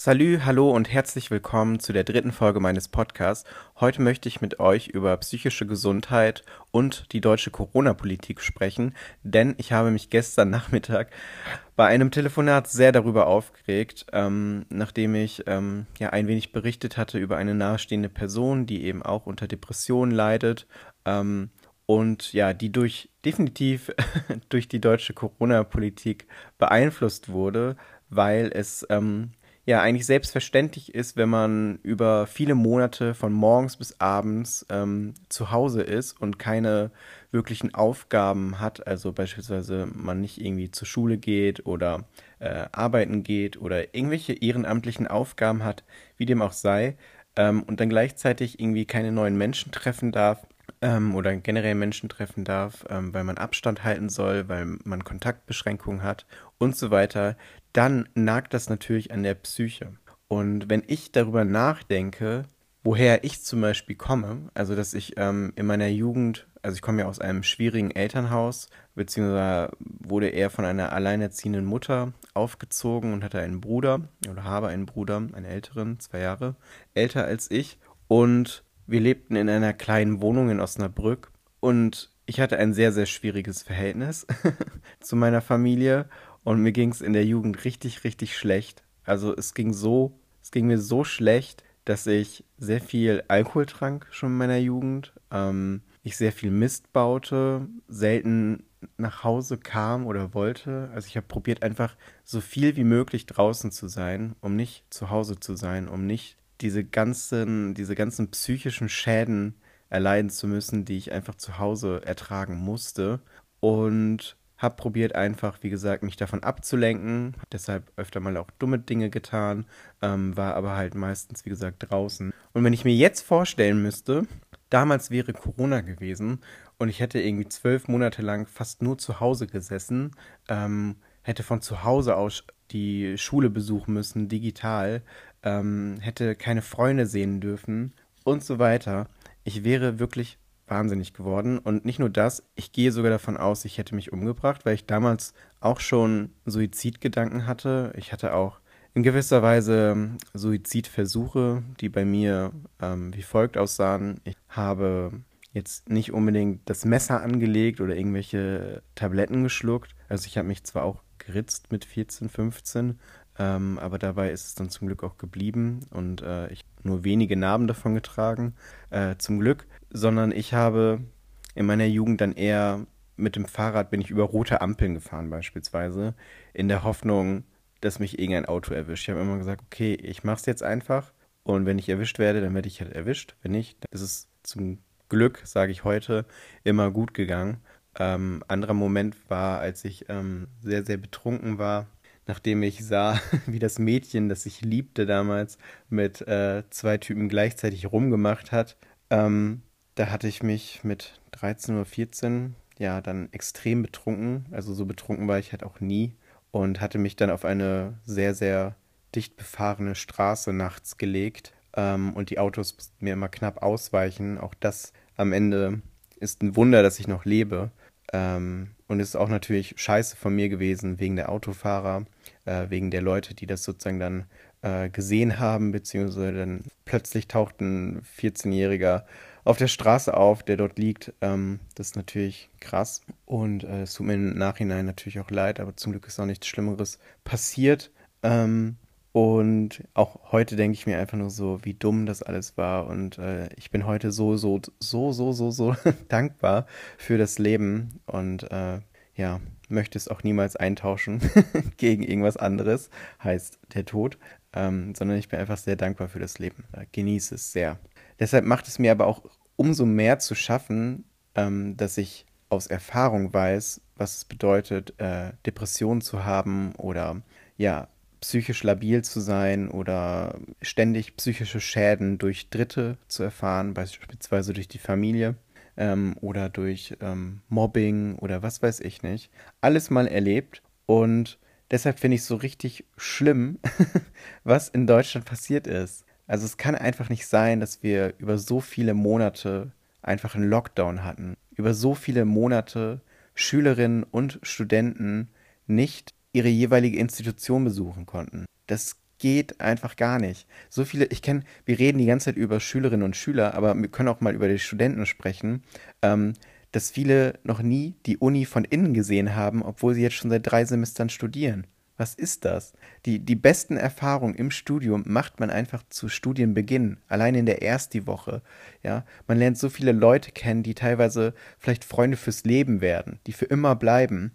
Salü, hallo und herzlich willkommen zu der dritten Folge meines Podcasts. Heute möchte ich mit euch über psychische Gesundheit und die deutsche Corona-Politik sprechen, denn ich habe mich gestern Nachmittag bei einem Telefonat sehr darüber aufgeregt, ähm, nachdem ich ähm, ja ein wenig berichtet hatte über eine nahestehende Person, die eben auch unter Depressionen leidet ähm, und ja, die durch definitiv durch die deutsche Corona-Politik beeinflusst wurde, weil es ähm, ja eigentlich selbstverständlich ist, wenn man über viele Monate von morgens bis abends ähm, zu Hause ist und keine wirklichen Aufgaben hat, also beispielsweise man nicht irgendwie zur Schule geht oder äh, arbeiten geht oder irgendwelche ehrenamtlichen Aufgaben hat, wie dem auch sei, ähm, und dann gleichzeitig irgendwie keine neuen Menschen treffen darf ähm, oder generell Menschen treffen darf, ähm, weil man Abstand halten soll, weil man Kontaktbeschränkungen hat und so weiter, dann nagt das natürlich an der Psyche. Und wenn ich darüber nachdenke, woher ich zum Beispiel komme, also dass ich ähm, in meiner Jugend, also ich komme ja aus einem schwierigen Elternhaus, beziehungsweise wurde eher von einer alleinerziehenden Mutter aufgezogen und hatte einen Bruder oder habe einen Bruder, einen älteren, zwei Jahre älter als ich. Und wir lebten in einer kleinen Wohnung in Osnabrück und ich hatte ein sehr, sehr schwieriges Verhältnis zu meiner Familie und mir ging es in der Jugend richtig, richtig schlecht. Also es ging so, es ging mir so schlecht, dass ich sehr viel Alkohol trank schon in meiner Jugend. Ähm, ich sehr viel Mist baute, selten nach Hause kam oder wollte. Also ich habe probiert einfach so viel wie möglich draußen zu sein, um nicht zu Hause zu sein, um nicht diese ganzen, diese ganzen psychischen Schäden erleiden zu müssen, die ich einfach zu Hause ertragen musste. Und habe probiert einfach, wie gesagt, mich davon abzulenken. Deshalb öfter mal auch dumme Dinge getan, ähm, war aber halt meistens, wie gesagt, draußen. Und wenn ich mir jetzt vorstellen müsste, damals wäre Corona gewesen und ich hätte irgendwie zwölf Monate lang fast nur zu Hause gesessen, ähm, hätte von zu Hause aus die Schule besuchen müssen, digital, ähm, hätte keine Freunde sehen dürfen und so weiter. Ich wäre wirklich wahnsinnig geworden. Und nicht nur das, ich gehe sogar davon aus, ich hätte mich umgebracht, weil ich damals auch schon Suizidgedanken hatte. Ich hatte auch in gewisser Weise ähm, Suizidversuche, die bei mir ähm, wie folgt aussahen. Ich habe jetzt nicht unbedingt das Messer angelegt oder irgendwelche Tabletten geschluckt. Also ich habe mich zwar auch geritzt mit 14, 15, ähm, aber dabei ist es dann zum Glück auch geblieben und äh, ich nur wenige Narben davon getragen, äh, zum Glück, sondern ich habe in meiner Jugend dann eher mit dem Fahrrad bin ich über rote Ampeln gefahren beispielsweise, in der Hoffnung, dass mich irgendein Auto erwischt. Ich habe immer gesagt, okay, ich mache es jetzt einfach und wenn ich erwischt werde, dann werde ich halt erwischt. Wenn nicht, dann ist es zum Glück, sage ich heute, immer gut gegangen. Ähm, anderer Moment war, als ich ähm, sehr, sehr betrunken war nachdem ich sah, wie das Mädchen, das ich liebte damals, mit äh, zwei Typen gleichzeitig rumgemacht hat. Ähm, da hatte ich mich mit 13 oder 14 ja dann extrem betrunken. Also so betrunken war ich halt auch nie und hatte mich dann auf eine sehr, sehr dicht befahrene Straße nachts gelegt ähm, und die Autos mir immer knapp ausweichen. Auch das am Ende ist ein Wunder, dass ich noch lebe. Ähm, und es ist auch natürlich scheiße von mir gewesen, wegen der Autofahrer, äh, wegen der Leute, die das sozusagen dann äh, gesehen haben, beziehungsweise dann plötzlich taucht ein 14-Jähriger auf der Straße auf, der dort liegt. Ähm, das ist natürlich krass. Und äh, es tut mir im Nachhinein natürlich auch leid, aber zum Glück ist auch nichts Schlimmeres passiert. Ähm, und auch heute denke ich mir einfach nur so, wie dumm das alles war. Und äh, ich bin heute so, so, so, so, so, so dankbar für das Leben. Und äh, ja, möchte es auch niemals eintauschen gegen irgendwas anderes, heißt der Tod. Ähm, sondern ich bin einfach sehr dankbar für das Leben. Äh, genieße es sehr. Deshalb macht es mir aber auch umso mehr zu schaffen, ähm, dass ich aus Erfahrung weiß, was es bedeutet, äh, Depressionen zu haben oder ja, psychisch labil zu sein oder ständig psychische Schäden durch Dritte zu erfahren, beispielsweise durch die Familie ähm, oder durch ähm, Mobbing oder was weiß ich nicht. Alles mal erlebt und deshalb finde ich es so richtig schlimm, was in Deutschland passiert ist. Also es kann einfach nicht sein, dass wir über so viele Monate einfach einen Lockdown hatten. Über so viele Monate Schülerinnen und Studenten nicht ihre jeweilige Institution besuchen konnten. Das geht einfach gar nicht. So viele, ich kenne, wir reden die ganze Zeit über Schülerinnen und Schüler, aber wir können auch mal über die Studenten sprechen, ähm, dass viele noch nie die Uni von innen gesehen haben, obwohl sie jetzt schon seit drei Semestern studieren. Was ist das? Die, die besten Erfahrungen im Studium macht man einfach zu Studienbeginn, allein in der ersten Woche. Ja, man lernt so viele Leute kennen, die teilweise vielleicht Freunde fürs Leben werden, die für immer bleiben.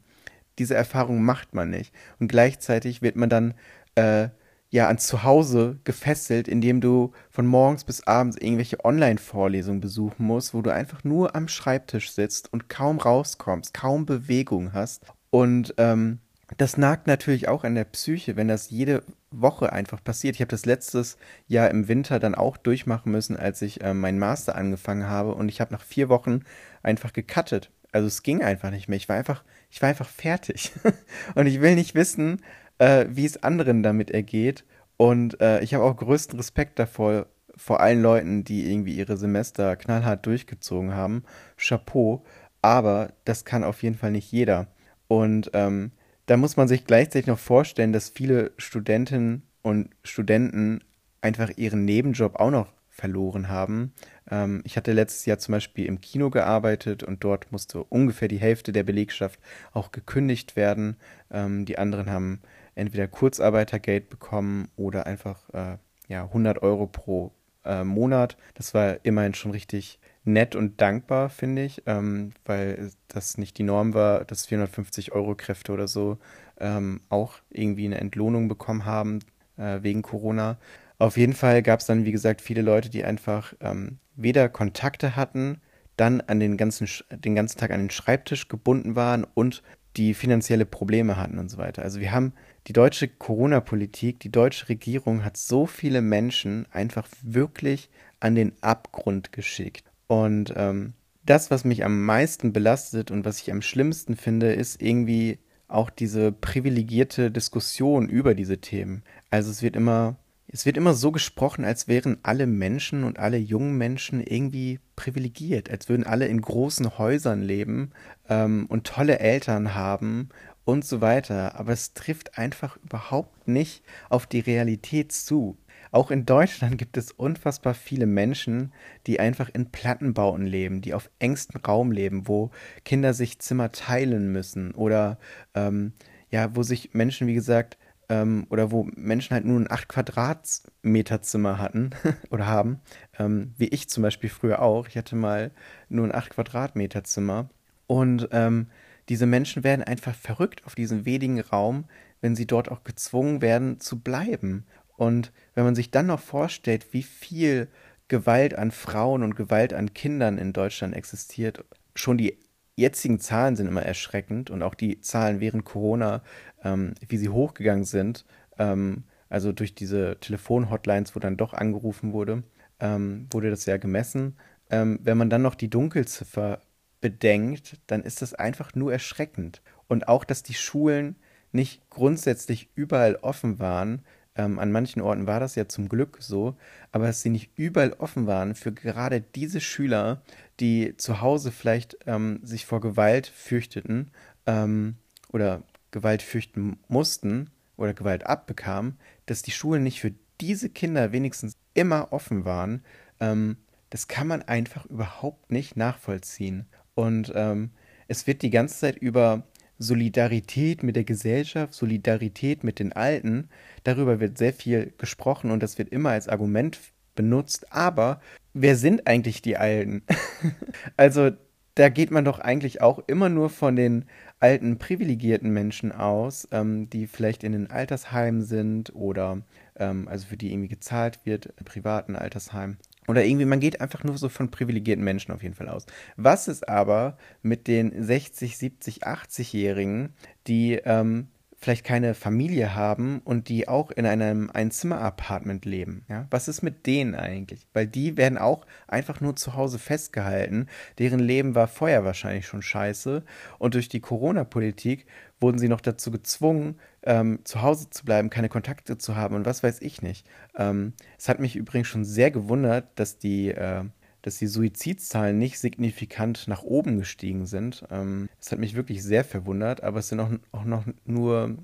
Diese Erfahrung macht man nicht. Und gleichzeitig wird man dann äh, ja an Zuhause gefesselt, indem du von morgens bis abends irgendwelche Online-Vorlesungen besuchen musst, wo du einfach nur am Schreibtisch sitzt und kaum rauskommst, kaum Bewegung hast. Und ähm, das nagt natürlich auch an der Psyche, wenn das jede Woche einfach passiert. Ich habe das letztes Jahr im Winter dann auch durchmachen müssen, als ich äh, meinen Master angefangen habe und ich habe nach vier Wochen einfach gecuttet. Also es ging einfach nicht mehr. Ich war einfach, ich war einfach fertig. und ich will nicht wissen, äh, wie es anderen damit ergeht. Und äh, ich habe auch größten Respekt davor, vor allen Leuten, die irgendwie ihre Semester knallhart durchgezogen haben. Chapeau. Aber das kann auf jeden Fall nicht jeder. Und ähm, da muss man sich gleichzeitig noch vorstellen, dass viele Studentinnen und Studenten einfach ihren Nebenjob auch noch verloren haben. Ähm, ich hatte letztes Jahr zum Beispiel im Kino gearbeitet und dort musste ungefähr die Hälfte der Belegschaft auch gekündigt werden. Ähm, die anderen haben entweder Kurzarbeitergeld bekommen oder einfach äh, ja, 100 Euro pro äh, Monat. Das war immerhin schon richtig nett und dankbar, finde ich, ähm, weil das nicht die Norm war, dass 450 Euro Kräfte oder so ähm, auch irgendwie eine Entlohnung bekommen haben äh, wegen Corona. Auf jeden Fall gab es dann, wie gesagt, viele Leute, die einfach ähm, weder Kontakte hatten, dann an den ganzen, den ganzen Tag an den Schreibtisch gebunden waren und die finanzielle Probleme hatten und so weiter. Also wir haben die deutsche Corona-Politik, die deutsche Regierung hat so viele Menschen einfach wirklich an den Abgrund geschickt. Und ähm, das, was mich am meisten belastet und was ich am schlimmsten finde, ist irgendwie auch diese privilegierte Diskussion über diese Themen. Also es wird immer, es wird immer so gesprochen, als wären alle Menschen und alle jungen Menschen irgendwie privilegiert, als würden alle in großen Häusern leben ähm, und tolle Eltern haben und so weiter. Aber es trifft einfach überhaupt nicht auf die Realität zu. Auch in Deutschland gibt es unfassbar viele Menschen, die einfach in Plattenbauten leben, die auf engstem Raum leben, wo Kinder sich Zimmer teilen müssen oder ähm, ja, wo sich Menschen, wie gesagt, ähm, oder wo Menschen halt nur ein 8 Quadratmeter Zimmer hatten oder haben, ähm, wie ich zum Beispiel früher auch. Ich hatte mal nur ein 8 Quadratmeter Zimmer und ähm, diese Menschen werden einfach verrückt auf diesem wenigen Raum, wenn sie dort auch gezwungen werden zu bleiben. Und wenn man sich dann noch vorstellt, wie viel Gewalt an Frauen und Gewalt an Kindern in Deutschland existiert, schon die jetzigen Zahlen sind immer erschreckend und auch die Zahlen während Corona, ähm, wie sie hochgegangen sind, ähm, also durch diese Telefonhotlines, wo dann doch angerufen wurde, ähm, wurde das ja gemessen. Ähm, wenn man dann noch die Dunkelziffer bedenkt, dann ist das einfach nur erschreckend. Und auch, dass die Schulen nicht grundsätzlich überall offen waren. Ähm, an manchen Orten war das ja zum Glück so, aber dass sie nicht überall offen waren für gerade diese Schüler, die zu Hause vielleicht ähm, sich vor Gewalt fürchteten ähm, oder Gewalt fürchten mussten oder Gewalt abbekamen, dass die Schulen nicht für diese Kinder wenigstens immer offen waren, ähm, das kann man einfach überhaupt nicht nachvollziehen. Und ähm, es wird die ganze Zeit über Solidarität mit der Gesellschaft, Solidarität mit den Alten, darüber wird sehr viel gesprochen und das wird immer als Argument benutzt. Aber wer sind eigentlich die Alten? also da geht man doch eigentlich auch immer nur von den alten privilegierten Menschen aus, ähm, die vielleicht in den Altersheimen sind oder ähm, also für die irgendwie gezahlt wird, privaten Altersheimen. Oder irgendwie, man geht einfach nur so von privilegierten Menschen auf jeden Fall aus. Was ist aber mit den 60, 70, 80-Jährigen, die ähm, vielleicht keine Familie haben und die auch in einem Einzimmer-Apartment leben. Ja? Was ist mit denen eigentlich? Weil die werden auch einfach nur zu Hause festgehalten. Deren Leben war vorher wahrscheinlich schon scheiße. Und durch die Corona-Politik wurden sie noch dazu gezwungen, ähm, zu Hause zu bleiben, keine Kontakte zu haben und was weiß ich nicht. Ähm, es hat mich übrigens schon sehr gewundert, dass die äh, dass die Suizidzahlen nicht signifikant nach oben gestiegen sind. Ähm, das hat mich wirklich sehr verwundert, aber es sind auch, noch nur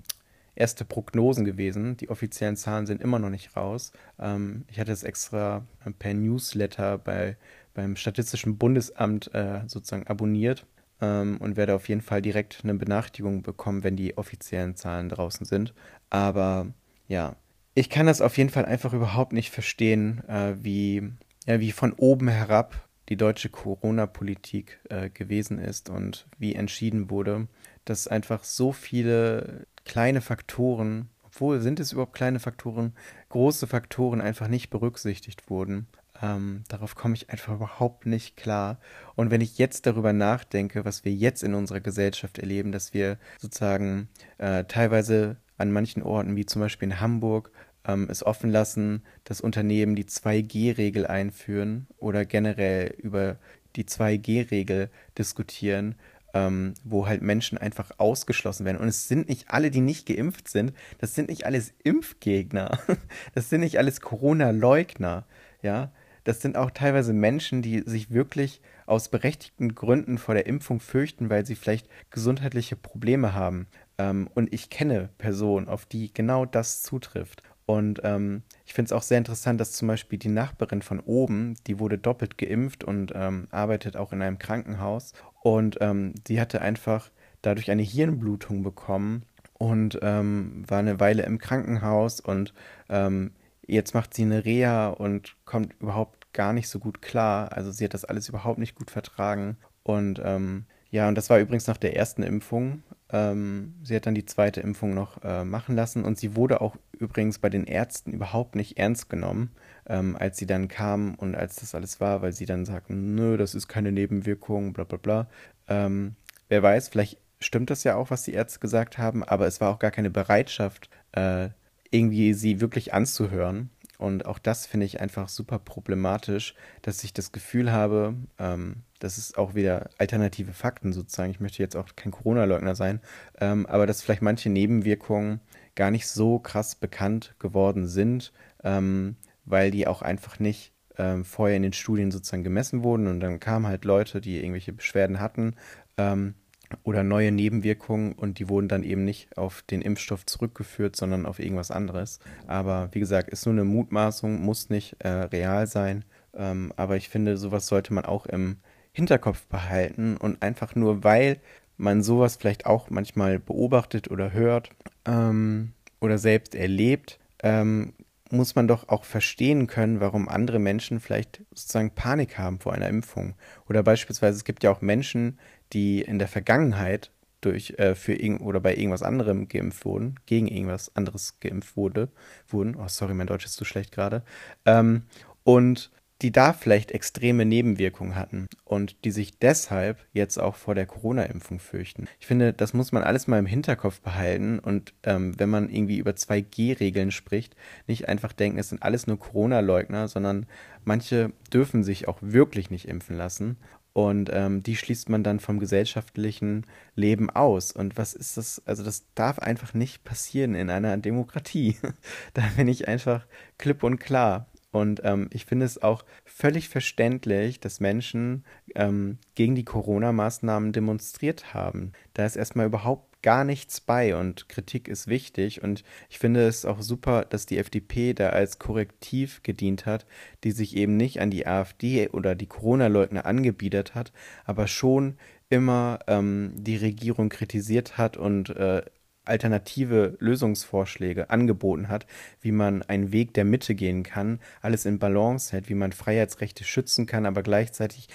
erste Prognosen gewesen. Die offiziellen Zahlen sind immer noch nicht raus. Ähm, ich hatte es extra per Newsletter bei, beim Statistischen Bundesamt äh, sozusagen abonniert ähm, und werde auf jeden Fall direkt eine Benachrichtigung bekommen, wenn die offiziellen Zahlen draußen sind. Aber ja, ich kann das auf jeden Fall einfach überhaupt nicht verstehen, äh, wie, ja, wie von oben herab die deutsche Corona-Politik äh, gewesen ist und wie entschieden wurde, dass einfach so viele kleine Faktoren, obwohl sind es überhaupt kleine Faktoren, große Faktoren einfach nicht berücksichtigt wurden. Ähm, darauf komme ich einfach überhaupt nicht klar. Und wenn ich jetzt darüber nachdenke, was wir jetzt in unserer Gesellschaft erleben, dass wir sozusagen äh, teilweise an manchen Orten, wie zum Beispiel in Hamburg, ähm, es offen lassen, dass Unternehmen die 2G-Regel einführen oder generell über die 2G-Regel diskutieren, ähm, wo halt Menschen einfach ausgeschlossen werden. Und es sind nicht alle, die nicht geimpft sind, das sind nicht alles Impfgegner, das sind nicht alles Corona-Leugner, ja. Das sind auch teilweise Menschen, die sich wirklich aus berechtigten Gründen vor der Impfung fürchten, weil sie vielleicht gesundheitliche Probleme haben. Ähm, und ich kenne Personen, auf die genau das zutrifft. Und ähm, ich finde es auch sehr interessant, dass zum Beispiel die Nachbarin von oben, die wurde doppelt geimpft und ähm, arbeitet auch in einem Krankenhaus. Und ähm, die hatte einfach dadurch eine Hirnblutung bekommen und ähm, war eine Weile im Krankenhaus. Und ähm, jetzt macht sie eine Reha und kommt überhaupt gar nicht so gut klar. Also sie hat das alles überhaupt nicht gut vertragen. Und ähm, ja, und das war übrigens nach der ersten Impfung. Ähm, sie hat dann die zweite Impfung noch äh, machen lassen und sie wurde auch übrigens bei den Ärzten überhaupt nicht ernst genommen, ähm, als sie dann kam und als das alles war, weil sie dann sagten, nö, das ist keine Nebenwirkung, bla bla bla. Ähm, wer weiß, vielleicht stimmt das ja auch, was die Ärzte gesagt haben, aber es war auch gar keine Bereitschaft, äh, irgendwie sie wirklich anzuhören. Und auch das finde ich einfach super problematisch, dass ich das Gefühl habe, ähm, das ist auch wieder alternative Fakten sozusagen. Ich möchte jetzt auch kein Corona-Leugner sein, ähm, aber dass vielleicht manche Nebenwirkungen gar nicht so krass bekannt geworden sind, ähm, weil die auch einfach nicht ähm, vorher in den Studien sozusagen gemessen wurden und dann kamen halt Leute, die irgendwelche Beschwerden hatten ähm, oder neue Nebenwirkungen und die wurden dann eben nicht auf den Impfstoff zurückgeführt, sondern auf irgendwas anderes. Aber wie gesagt, ist nur eine Mutmaßung, muss nicht äh, real sein. Ähm, aber ich finde, sowas sollte man auch im Hinterkopf behalten und einfach nur, weil man sowas vielleicht auch manchmal beobachtet oder hört ähm, oder selbst erlebt, ähm, muss man doch auch verstehen können, warum andere Menschen vielleicht sozusagen Panik haben vor einer Impfung. Oder beispielsweise, es gibt ja auch Menschen, die in der Vergangenheit durch äh, für irgend oder bei irgendwas anderem geimpft wurden, gegen irgendwas anderes geimpft wurde, wurden. Oh, sorry, mein Deutsch ist zu schlecht gerade. Ähm, und die da vielleicht extreme Nebenwirkungen hatten und die sich deshalb jetzt auch vor der Corona-Impfung fürchten. Ich finde, das muss man alles mal im Hinterkopf behalten und ähm, wenn man irgendwie über 2G-Regeln spricht, nicht einfach denken, es sind alles nur Corona-Leugner, sondern manche dürfen sich auch wirklich nicht impfen lassen und ähm, die schließt man dann vom gesellschaftlichen Leben aus. Und was ist das? Also das darf einfach nicht passieren in einer Demokratie. da bin ich einfach klipp und klar. Und ähm, ich finde es auch völlig verständlich, dass Menschen ähm, gegen die Corona-Maßnahmen demonstriert haben. Da ist erstmal überhaupt gar nichts bei und Kritik ist wichtig. Und ich finde es auch super, dass die FDP da als Korrektiv gedient hat, die sich eben nicht an die AfD oder die Corona-Leugner angebiedert hat, aber schon immer ähm, die Regierung kritisiert hat und äh, alternative Lösungsvorschläge angeboten hat, wie man einen Weg der Mitte gehen kann, alles in Balance hält, wie man Freiheitsrechte schützen kann, aber gleichzeitig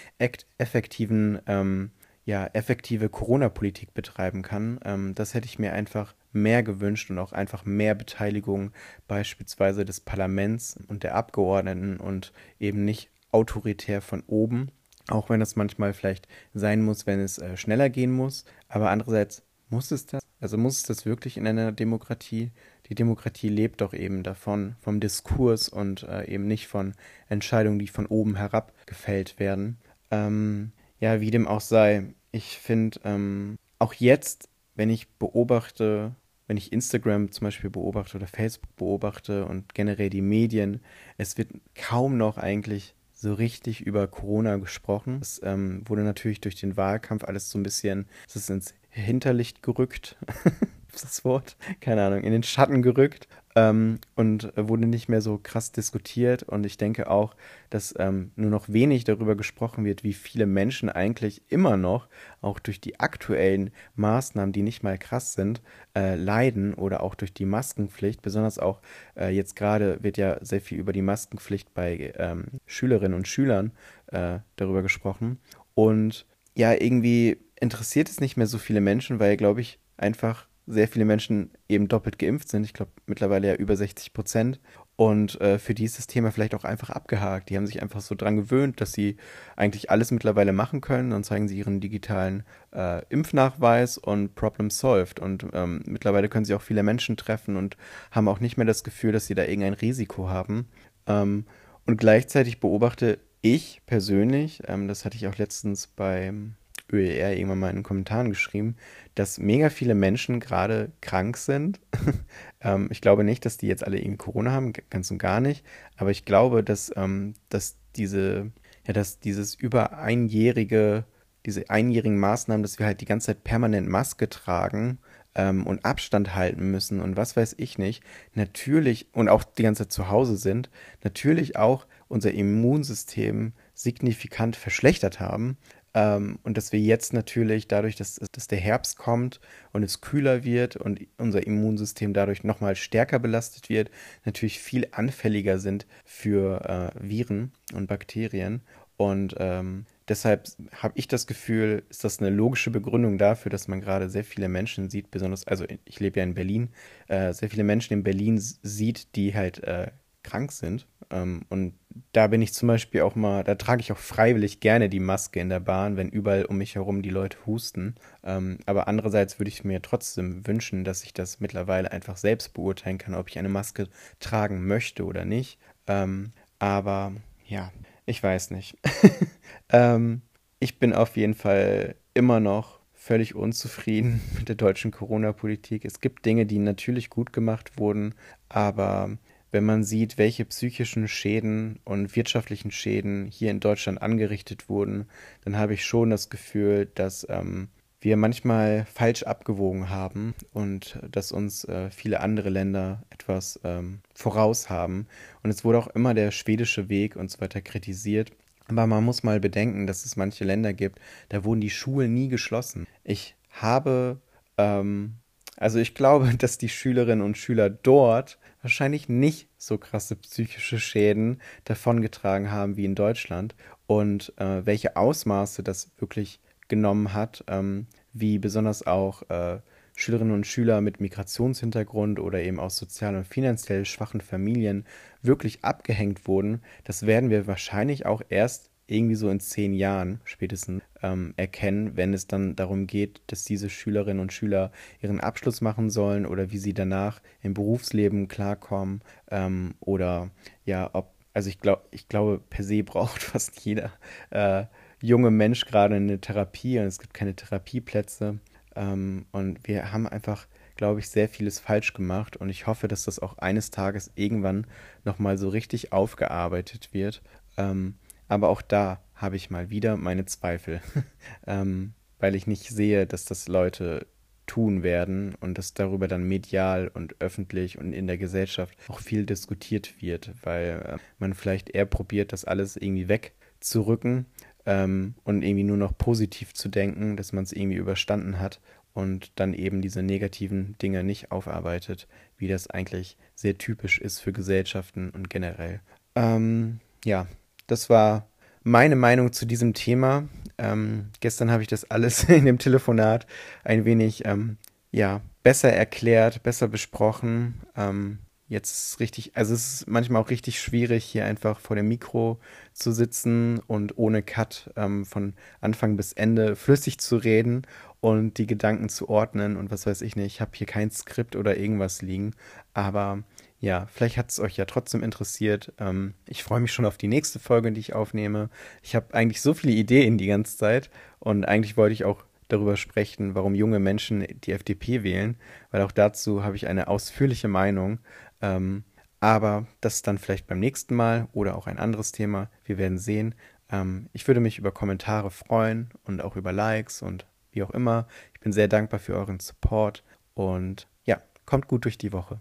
effektiven, ähm, ja, effektive Corona-Politik betreiben kann. Ähm, das hätte ich mir einfach mehr gewünscht und auch einfach mehr Beteiligung beispielsweise des Parlaments und der Abgeordneten und eben nicht autoritär von oben, auch wenn das manchmal vielleicht sein muss, wenn es äh, schneller gehen muss. Aber andererseits muss es das? Also muss es das wirklich in einer Demokratie? Die Demokratie lebt doch eben davon, vom Diskurs und äh, eben nicht von Entscheidungen, die von oben herab gefällt werden. Ähm, ja, wie dem auch sei, ich finde ähm, auch jetzt, wenn ich beobachte, wenn ich Instagram zum Beispiel beobachte oder Facebook beobachte und generell die Medien, es wird kaum noch eigentlich so richtig über Corona gesprochen. Es ähm, wurde natürlich durch den Wahlkampf alles so ein bisschen, es ist ins Hinterlicht gerückt, das Wort, keine Ahnung, in den Schatten gerückt ähm, und wurde nicht mehr so krass diskutiert. Und ich denke auch, dass ähm, nur noch wenig darüber gesprochen wird, wie viele Menschen eigentlich immer noch, auch durch die aktuellen Maßnahmen, die nicht mal krass sind, äh, leiden oder auch durch die Maskenpflicht. Besonders auch äh, jetzt gerade wird ja sehr viel über die Maskenpflicht bei ähm, Schülerinnen und Schülern äh, darüber gesprochen. Und ja, irgendwie interessiert es nicht mehr so viele Menschen, weil, glaube ich, einfach sehr viele Menschen eben doppelt geimpft sind. Ich glaube mittlerweile ja über 60 Prozent. Und äh, für die ist das Thema vielleicht auch einfach abgehakt. Die haben sich einfach so dran gewöhnt, dass sie eigentlich alles mittlerweile machen können. Dann zeigen sie ihren digitalen äh, Impfnachweis und Problem solved. Und ähm, mittlerweile können sie auch viele Menschen treffen und haben auch nicht mehr das Gefühl, dass sie da irgendein Risiko haben. Ähm, und gleichzeitig beobachte ich persönlich, ähm, das hatte ich auch letztens beim ÖER irgendwann mal in den Kommentaren geschrieben, dass mega viele Menschen gerade krank sind. ähm, ich glaube nicht, dass die jetzt alle irgendwie Corona haben, ganz und gar nicht. Aber ich glaube, dass, ähm, dass diese, ja, dass dieses über einjährige, diese einjährigen Maßnahmen, dass wir halt die ganze Zeit permanent Maske tragen ähm, und Abstand halten müssen und was weiß ich nicht, natürlich und auch die ganze Zeit zu Hause sind, natürlich auch unser Immunsystem signifikant verschlechtert haben. Ähm, und dass wir jetzt natürlich dadurch, dass, dass der Herbst kommt und es kühler wird und unser Immunsystem dadurch nochmal stärker belastet wird, natürlich viel anfälliger sind für äh, Viren und Bakterien. Und ähm, deshalb habe ich das Gefühl, ist das eine logische Begründung dafür, dass man gerade sehr viele Menschen sieht, besonders, also ich lebe ja in Berlin, äh, sehr viele Menschen in Berlin sieht, die halt äh, krank sind. Ähm, und da bin ich zum Beispiel auch mal, da trage ich auch freiwillig gerne die Maske in der Bahn, wenn überall um mich herum die Leute husten. Ähm, aber andererseits würde ich mir trotzdem wünschen, dass ich das mittlerweile einfach selbst beurteilen kann, ob ich eine Maske tragen möchte oder nicht. Ähm, aber ja, ich weiß nicht. ähm, ich bin auf jeden Fall immer noch völlig unzufrieden mit der deutschen Corona-Politik. Es gibt Dinge, die natürlich gut gemacht wurden, aber wenn man sieht, welche psychischen Schäden und wirtschaftlichen Schäden hier in Deutschland angerichtet wurden, dann habe ich schon das Gefühl, dass ähm, wir manchmal falsch abgewogen haben und dass uns äh, viele andere Länder etwas ähm, voraus haben. Und es wurde auch immer der schwedische Weg und so weiter kritisiert. Aber man muss mal bedenken, dass es manche Länder gibt, da wurden die Schulen nie geschlossen. Ich habe, ähm, also ich glaube, dass die Schülerinnen und Schüler dort wahrscheinlich nicht so krasse psychische Schäden davongetragen haben wie in Deutschland. Und äh, welche Ausmaße das wirklich genommen hat, ähm, wie besonders auch äh, Schülerinnen und Schüler mit Migrationshintergrund oder eben aus sozial und finanziell schwachen Familien wirklich abgehängt wurden, das werden wir wahrscheinlich auch erst irgendwie so in zehn Jahren spätestens ähm, erkennen, wenn es dann darum geht, dass diese Schülerinnen und Schüler ihren Abschluss machen sollen oder wie sie danach im Berufsleben klarkommen ähm, oder ja, ob, also ich glaube, ich glaube, per se braucht fast jeder äh, junge Mensch gerade eine Therapie und es gibt keine Therapieplätze ähm, und wir haben einfach glaube ich, sehr vieles falsch gemacht und ich hoffe, dass das auch eines Tages irgendwann nochmal so richtig aufgearbeitet wird. Ähm, aber auch da habe ich mal wieder meine Zweifel, ähm, weil ich nicht sehe, dass das Leute tun werden und dass darüber dann medial und öffentlich und in der Gesellschaft auch viel diskutiert wird, weil äh, man vielleicht eher probiert, das alles irgendwie wegzurücken ähm, und irgendwie nur noch positiv zu denken, dass man es irgendwie überstanden hat und dann eben diese negativen Dinge nicht aufarbeitet, wie das eigentlich sehr typisch ist für Gesellschaften und generell. Ähm, ja, das war meine Meinung zu diesem Thema. Ähm, gestern habe ich das alles in dem Telefonat ein wenig ähm, ja, besser erklärt, besser besprochen. Ähm, jetzt ist richtig, also es ist manchmal auch richtig schwierig, hier einfach vor dem Mikro zu sitzen und ohne Cut ähm, von Anfang bis Ende flüssig zu reden und die Gedanken zu ordnen und was weiß ich nicht. Ich habe hier kein Skript oder irgendwas liegen, aber ja, vielleicht hat es euch ja trotzdem interessiert. Ähm, ich freue mich schon auf die nächste Folge, die ich aufnehme. Ich habe eigentlich so viele Ideen die ganze Zeit und eigentlich wollte ich auch darüber sprechen, warum junge Menschen die FDP wählen, weil auch dazu habe ich eine ausführliche Meinung. Ähm, aber das dann vielleicht beim nächsten Mal oder auch ein anderes Thema. Wir werden sehen. Ähm, ich würde mich über Kommentare freuen und auch über Likes und wie auch immer. Ich bin sehr dankbar für euren Support Und ja, kommt gut durch die Woche.